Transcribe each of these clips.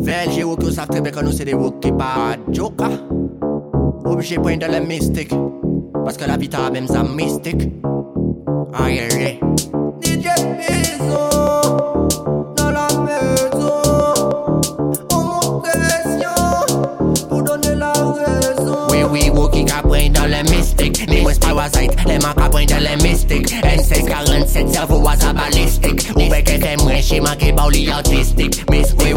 VLG wok yo sa trebe kan nou se de wok ki pa joka Obje pwen de le mistik Paske la vita bem za mistik Aye re DJ Pizzo Dans la maison. On monte pression Pour donner la raison. Oui oui wok ki ka pwen de le mistik Ni wes parasite Le man ka de le mistik N647 servo waza balistik Ou beke fe mwen shima ki ba ou li autistik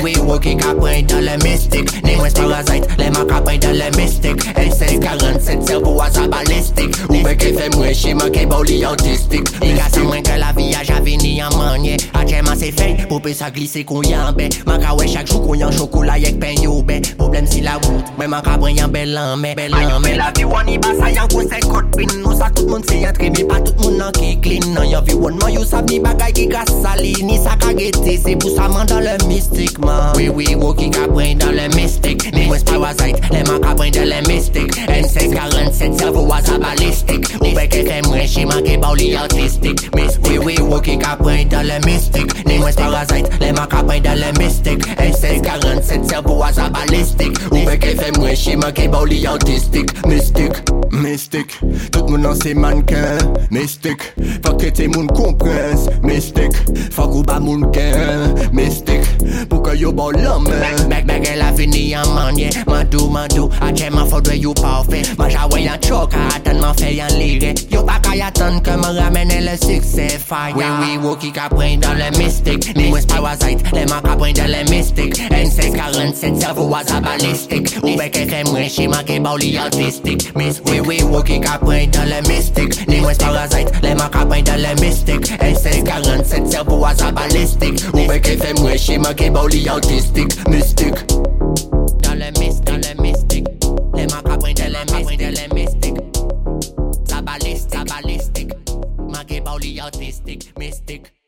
we wou ki ka pren dan le mistik Ni mwen parazite, le man ka pren dan le mistik L1647 servo a sa balistik Ou be ke fe mwen shima ke bou li autistik. Ni ka san mwen ke la vi a avi ni an manye. Atjeman se fey, pou pe sa glise kon yan be Man ka we chak jou kon yan chokola yek pen yo be Problem si la wout, mwen man ka pren yan belan me An yon la vi wani basa yan kon se kot bin Nou sa tout moun se yatre mi pa tout moun nan ki clean Nan yan vi wan man yo sab ni bagay ki ka sali Ni sa ka gete se pou sa man dan le mystik man. Oui oui wo ki ka pren dan le mystik Ni wes parasite Le man ka pren dan le mystik N647 servo waza balistik. Ou beke fe mwen shima ki ba ou li autistik Mis oui oui wo ki ka pren dan le mystik Ni wes parasite Le man ka pren dan le mystik Set servo a sa balistik Ou beke fe mwen chiman ki baw li autistik Mistik, mistik Tout moun an se manken Mistik, fak trete moun komprens Mistik, fak ou ba moun ken Mistik, pou ke yo baw lamen Bek beke la fini an manye Mandou mandou, a cheman fodwe yo pa ou fe Manja wey an choka, atan man fe yon lire. Yo pa kaya tan ke man ramene le sukse faya Oui oui, wo ki ka pren dan le mystik Ni wes parasite, le man ka pren dan le mystik N647 servo waza balistik Ou beke ke mwen shima ke ba ou li autistik Mis oui oui, wo ki ka pren dan le mystik Ni wes parasite, le man ka pren dan le mystik N647 servo waza balistik Ou beke fe mwen shima ke ba ou li autistik Balistik, sa balistik